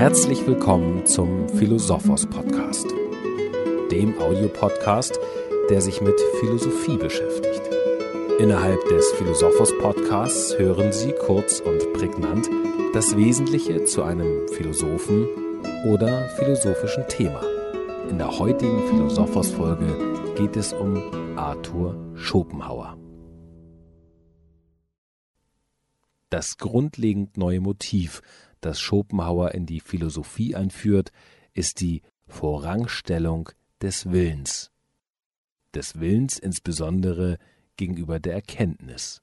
Herzlich willkommen zum Philosophos Podcast, dem Audiopodcast, der sich mit Philosophie beschäftigt. Innerhalb des Philosophos Podcasts hören Sie kurz und prägnant das Wesentliche zu einem Philosophen oder philosophischen Thema. In der heutigen Philosophos Folge geht es um Arthur Schopenhauer. Das grundlegend neue Motiv, das Schopenhauer in die Philosophie einführt, ist die Vorrangstellung des Willens. Des Willens insbesondere gegenüber der Erkenntnis.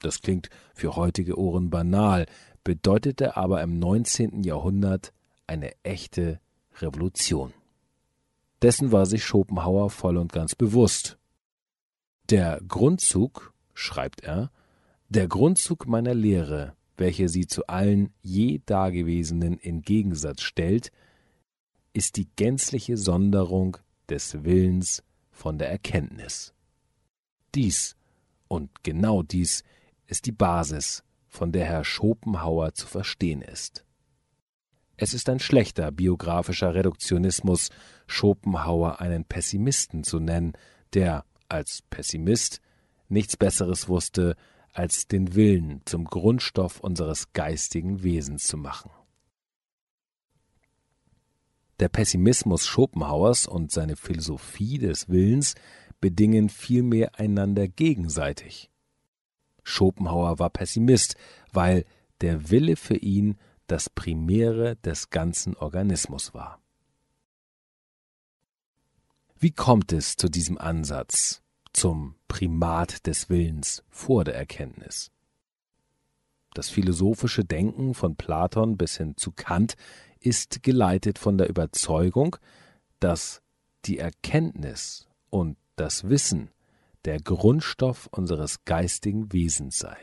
Das klingt für heutige Ohren banal, bedeutete aber im 19. Jahrhundert eine echte Revolution. Dessen war sich Schopenhauer voll und ganz bewusst. Der Grundzug, schreibt er, der Grundzug meiner Lehre, welche sie zu allen je Dagewesenen in Gegensatz stellt, ist die gänzliche Sonderung des Willens von der Erkenntnis. Dies und genau dies ist die Basis, von der Herr Schopenhauer zu verstehen ist. Es ist ein schlechter biografischer Reduktionismus, Schopenhauer einen Pessimisten zu nennen, der als Pessimist nichts Besseres wusste, als den Willen zum Grundstoff unseres geistigen Wesens zu machen. Der Pessimismus Schopenhauers und seine Philosophie des Willens bedingen vielmehr einander gegenseitig. Schopenhauer war Pessimist, weil der Wille für ihn das Primäre des ganzen Organismus war. Wie kommt es zu diesem Ansatz? Zum Primat des Willens vor der Erkenntnis. Das philosophische Denken von Platon bis hin zu Kant ist geleitet von der Überzeugung, dass die Erkenntnis und das Wissen der Grundstoff unseres geistigen Wesens sei.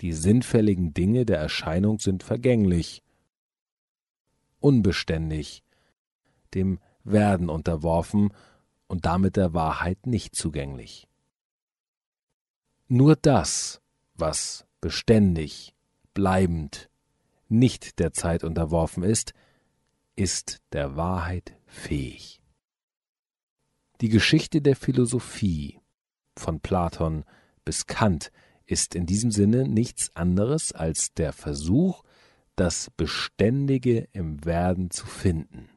Die sinnfälligen Dinge der Erscheinung sind vergänglich, unbeständig, dem Werden unterworfen und damit der Wahrheit nicht zugänglich. Nur das, was beständig, bleibend, nicht der Zeit unterworfen ist, ist der Wahrheit fähig. Die Geschichte der Philosophie von Platon bis Kant ist in diesem Sinne nichts anderes als der Versuch, das Beständige im Werden zu finden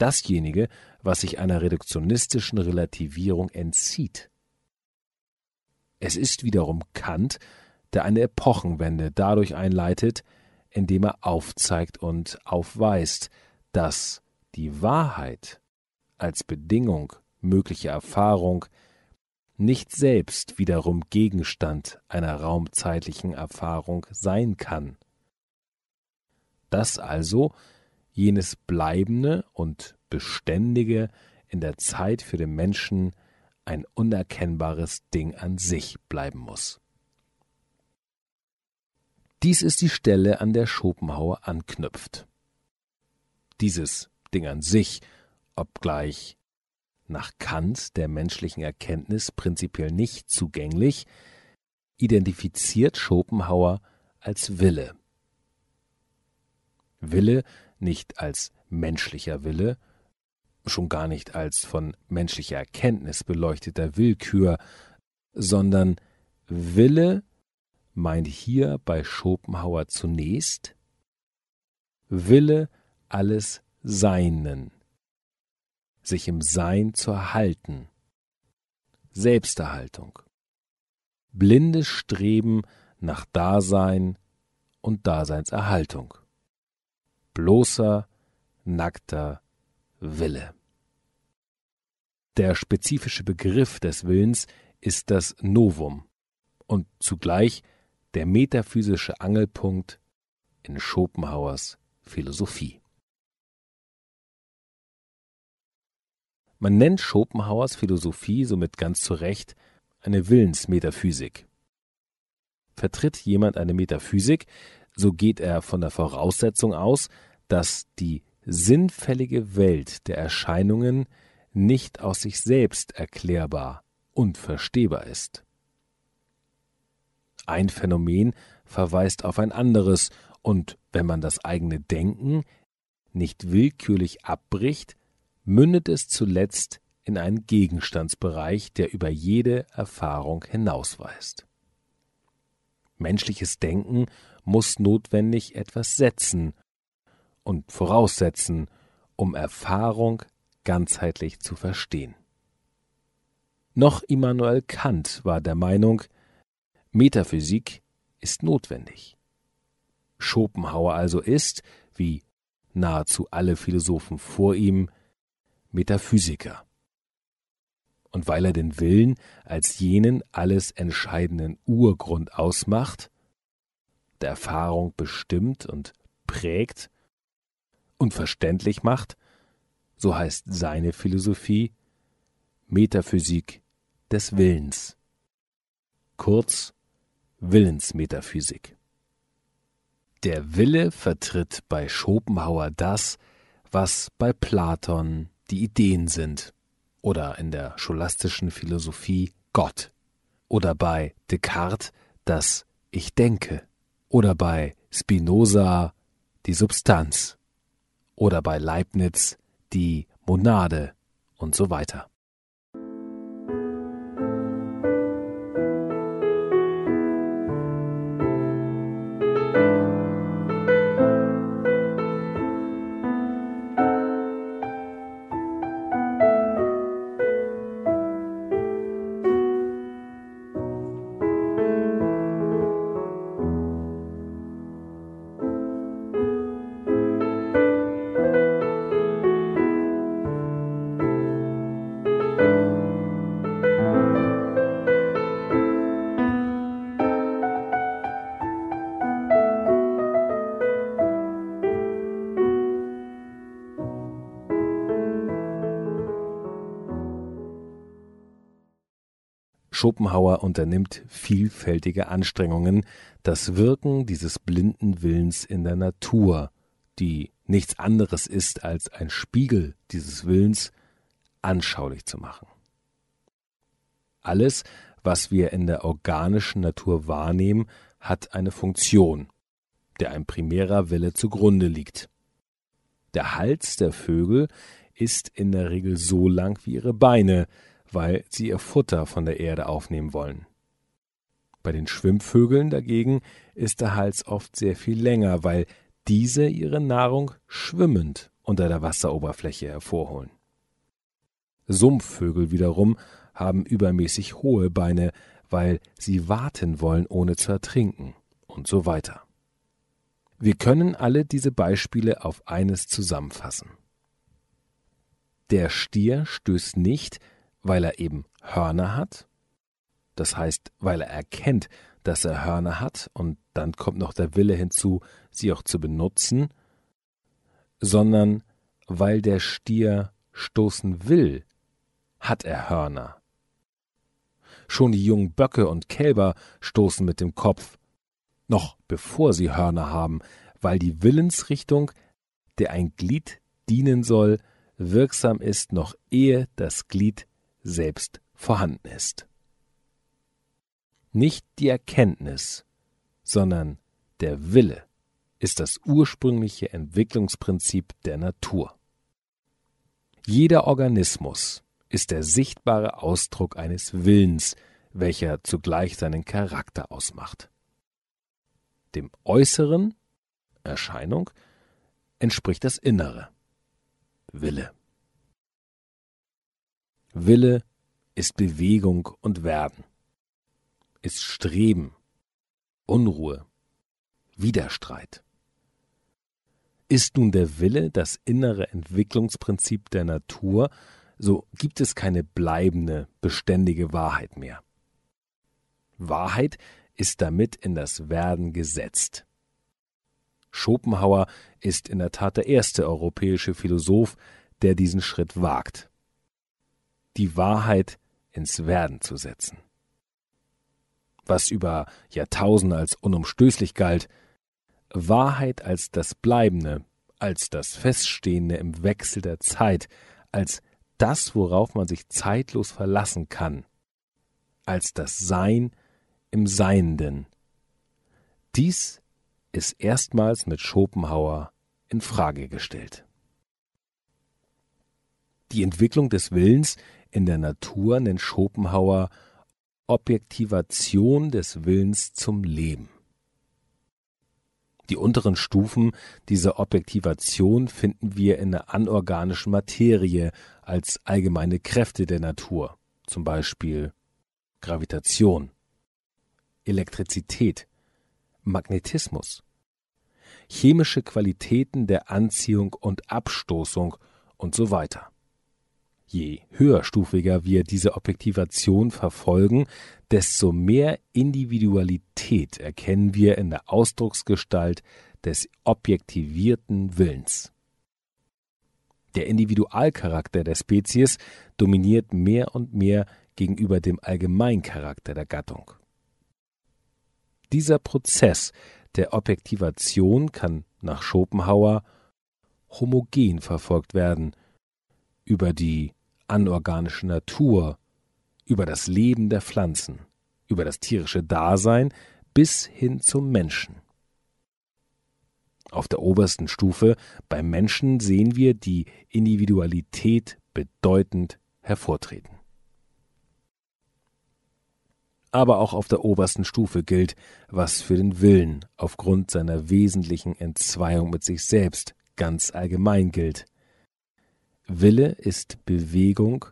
dasjenige, was sich einer reduktionistischen Relativierung entzieht. Es ist wiederum Kant, der eine Epochenwende dadurch einleitet, indem er aufzeigt und aufweist, dass die Wahrheit als Bedingung möglicher Erfahrung nicht selbst wiederum Gegenstand einer raumzeitlichen Erfahrung sein kann. Dass also jenes Bleibende und Beständige in der Zeit für den Menschen ein unerkennbares Ding an sich bleiben muss. Dies ist die Stelle, an der Schopenhauer anknüpft. Dieses Ding an sich, obgleich nach Kant der menschlichen Erkenntnis prinzipiell nicht zugänglich, identifiziert Schopenhauer als Wille. Wille nicht als menschlicher Wille, schon gar nicht als von menschlicher Erkenntnis beleuchteter Willkür, sondern Wille meint hier bei Schopenhauer zunächst Wille alles Seinen, sich im Sein zu erhalten, Selbsterhaltung, blindes Streben nach Dasein und Daseinserhaltung bloßer, nackter Wille. Der spezifische Begriff des Willens ist das Novum und zugleich der metaphysische Angelpunkt in Schopenhauers Philosophie. Man nennt Schopenhauers Philosophie somit ganz zu Recht eine Willensmetaphysik. Vertritt jemand eine Metaphysik, so geht er von der Voraussetzung aus, dass die sinnfällige Welt der Erscheinungen nicht aus sich selbst erklärbar und verstehbar ist. Ein Phänomen verweist auf ein anderes Und wenn man das eigene Denken nicht willkürlich abbricht, mündet es zuletzt in einen Gegenstandsbereich, der über jede Erfahrung hinausweist. Menschliches Denken muss notwendig etwas setzen und voraussetzen, um Erfahrung ganzheitlich zu verstehen. Noch Immanuel Kant war der Meinung, Metaphysik ist notwendig. Schopenhauer also ist, wie nahezu alle Philosophen vor ihm, Metaphysiker. Und weil er den Willen als jenen alles entscheidenden Urgrund ausmacht, der Erfahrung bestimmt und prägt und verständlich macht, so heißt seine Philosophie Metaphysik des Willens. Kurz Willensmetaphysik. Der Wille vertritt bei Schopenhauer das, was bei Platon die Ideen sind, oder in der scholastischen Philosophie Gott, oder bei Descartes das Ich denke, oder bei Spinoza die Substanz, oder bei Leibniz die Monade und so weiter. Schopenhauer unternimmt vielfältige Anstrengungen, das Wirken dieses blinden Willens in der Natur, die nichts anderes ist als ein Spiegel dieses Willens, anschaulich zu machen. Alles, was wir in der organischen Natur wahrnehmen, hat eine Funktion, der ein primärer Wille zugrunde liegt. Der Hals der Vögel ist in der Regel so lang wie ihre Beine, weil sie ihr Futter von der Erde aufnehmen wollen. Bei den Schwimmvögeln dagegen ist der Hals oft sehr viel länger, weil diese ihre Nahrung schwimmend unter der Wasseroberfläche hervorholen. Sumpfvögel wiederum haben übermäßig hohe Beine, weil sie warten wollen, ohne zu ertrinken und so weiter. Wir können alle diese Beispiele auf eines zusammenfassen. Der Stier stößt nicht, weil er eben Hörner hat, das heißt, weil er erkennt, dass er Hörner hat, und dann kommt noch der Wille hinzu, sie auch zu benutzen, sondern weil der Stier stoßen will, hat er Hörner. Schon die jungen Böcke und Kälber stoßen mit dem Kopf, noch bevor sie Hörner haben, weil die Willensrichtung, der ein Glied dienen soll, wirksam ist, noch ehe das Glied selbst vorhanden ist. Nicht die Erkenntnis, sondern der Wille ist das ursprüngliche Entwicklungsprinzip der Natur. Jeder Organismus ist der sichtbare Ausdruck eines Willens, welcher zugleich seinen Charakter ausmacht. Dem äußeren Erscheinung entspricht das Innere Wille. Wille ist Bewegung und Werden, ist Streben, Unruhe, Widerstreit. Ist nun der Wille das innere Entwicklungsprinzip der Natur, so gibt es keine bleibende, beständige Wahrheit mehr. Wahrheit ist damit in das Werden gesetzt. Schopenhauer ist in der Tat der erste europäische Philosoph, der diesen Schritt wagt die Wahrheit ins Werden zu setzen. Was über Jahrtausende als unumstößlich galt, Wahrheit als das Bleibende, als das Feststehende im Wechsel der Zeit, als das, worauf man sich zeitlos verlassen kann, als das Sein im Seienden. Dies ist erstmals mit Schopenhauer in Frage gestellt. Die Entwicklung des Willens in der Natur nennt Schopenhauer Objektivation des Willens zum Leben. Die unteren Stufen dieser Objektivation finden wir in der anorganischen Materie als allgemeine Kräfte der Natur, zum Beispiel Gravitation, Elektrizität, Magnetismus, chemische Qualitäten der Anziehung und Abstoßung und so weiter. Je höherstufiger wir diese Objektivation verfolgen, desto mehr Individualität erkennen wir in der Ausdrucksgestalt des objektivierten Willens. Der Individualcharakter der Spezies dominiert mehr und mehr gegenüber dem Allgemeincharakter der Gattung. Dieser Prozess der Objektivation kann nach Schopenhauer homogen verfolgt werden über die anorganische Natur, über das Leben der Pflanzen, über das tierische Dasein bis hin zum Menschen. Auf der obersten Stufe beim Menschen sehen wir die Individualität bedeutend hervortreten. Aber auch auf der obersten Stufe gilt, was für den Willen aufgrund seiner wesentlichen Entzweiung mit sich selbst ganz allgemein gilt. Wille ist Bewegung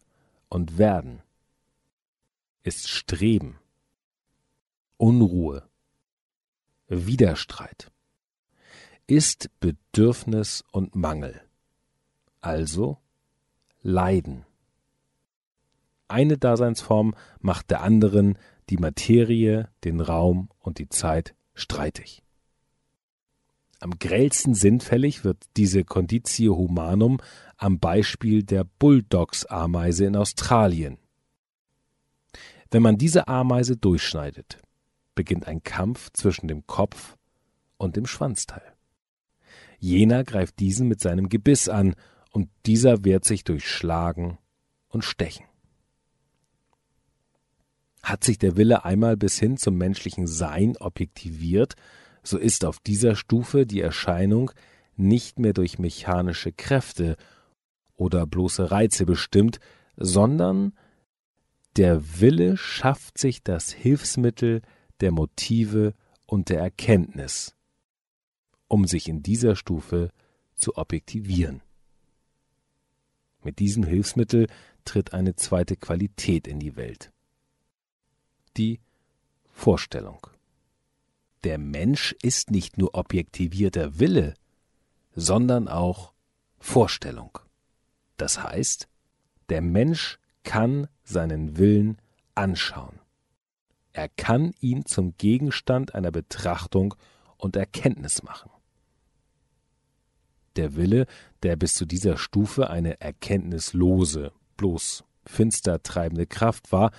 und Werden, ist Streben, Unruhe, Widerstreit, ist Bedürfnis und Mangel, also Leiden. Eine Daseinsform macht der anderen die Materie, den Raum und die Zeit streitig. Am grellsten sinnfällig wird diese Conditio Humanum am Beispiel der Bulldogs-Ameise in Australien. Wenn man diese Ameise durchschneidet, beginnt ein Kampf zwischen dem Kopf und dem Schwanzteil. Jener greift diesen mit seinem Gebiss an, und dieser wehrt sich durch Schlagen und Stechen. Hat sich der Wille einmal bis hin zum menschlichen Sein objektiviert, so ist auf dieser Stufe die Erscheinung nicht mehr durch mechanische Kräfte oder bloße Reize bestimmt, sondern der Wille schafft sich das Hilfsmittel der Motive und der Erkenntnis, um sich in dieser Stufe zu objektivieren. Mit diesem Hilfsmittel tritt eine zweite Qualität in die Welt. Die Vorstellung. Der Mensch ist nicht nur objektivierter Wille, sondern auch Vorstellung. Das heißt, der Mensch kann seinen Willen anschauen. Er kann ihn zum Gegenstand einer Betrachtung und Erkenntnis machen. Der Wille, der bis zu dieser Stufe eine erkenntnislose, bloß finster treibende Kraft war,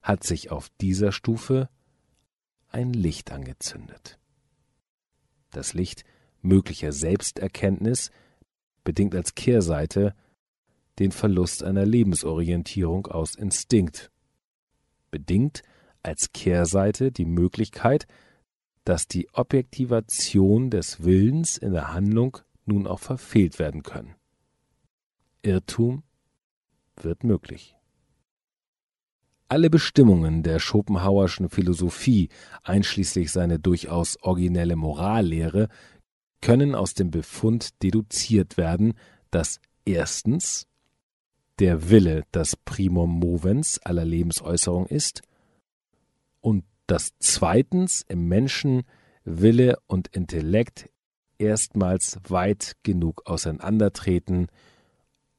hat sich auf dieser Stufe ein Licht angezündet. Das Licht möglicher Selbsterkenntnis bedingt als Kehrseite den Verlust einer Lebensorientierung aus Instinkt, bedingt als Kehrseite die Möglichkeit, dass die Objektivation des Willens in der Handlung nun auch verfehlt werden können. Irrtum wird möglich. Alle Bestimmungen der Schopenhauerschen Philosophie, einschließlich seine durchaus originelle Morallehre, können aus dem Befund deduziert werden, dass erstens der Wille das Primum movens aller Lebensäußerung ist und dass zweitens im Menschen Wille und Intellekt erstmals weit genug auseinandertreten,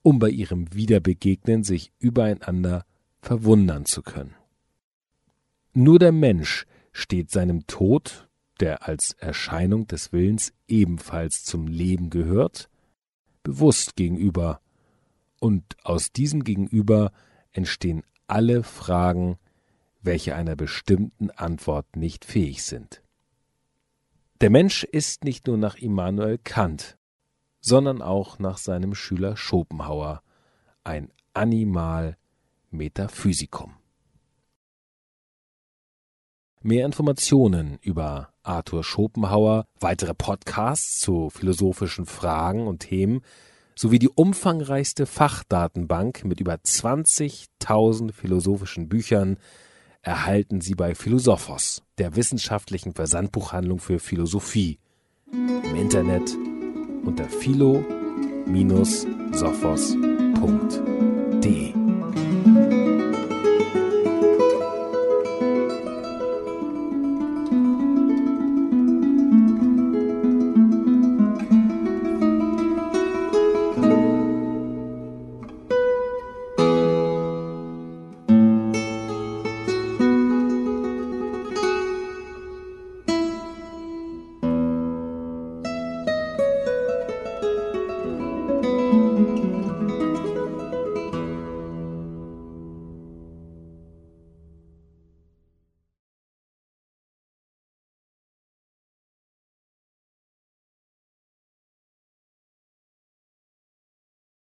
um bei ihrem Wiederbegegnen sich übereinander verwundern zu können. Nur der Mensch steht seinem Tod, der als Erscheinung des Willens ebenfalls zum Leben gehört, bewusst gegenüber, und aus diesem Gegenüber entstehen alle Fragen, welche einer bestimmten Antwort nicht fähig sind. Der Mensch ist nicht nur nach Immanuel Kant, sondern auch nach seinem Schüler Schopenhauer ein Animal Metaphysicum. Mehr Informationen über Arthur Schopenhauer, weitere Podcasts zu philosophischen Fragen und Themen sowie die umfangreichste Fachdatenbank mit über 20.000 philosophischen Büchern erhalten Sie bei Philosophos, der wissenschaftlichen Versandbuchhandlung für Philosophie, im Internet unter philo-sophos.de.